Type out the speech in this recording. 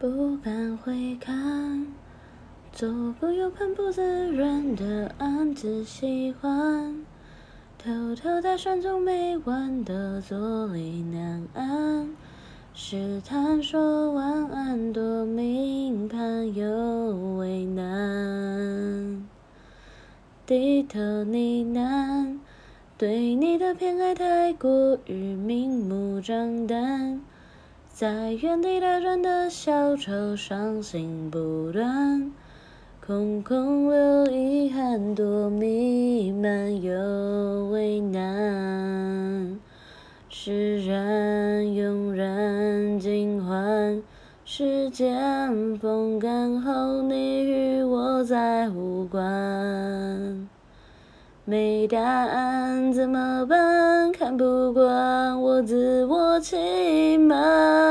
不敢回看，左顾右盼不自然的暗自喜欢，偷偷打算从没完的坐立难安，试探说晚安，多明盘又为难，低头呢喃，对你的偏爱太过于明目张胆。在原地打转的小丑，伤心不断，空空留遗憾，多弥漫又为难。释然慵然尽欢，时间风干后，你与我再无关。没答案怎么办？看不惯我自我欺瞒。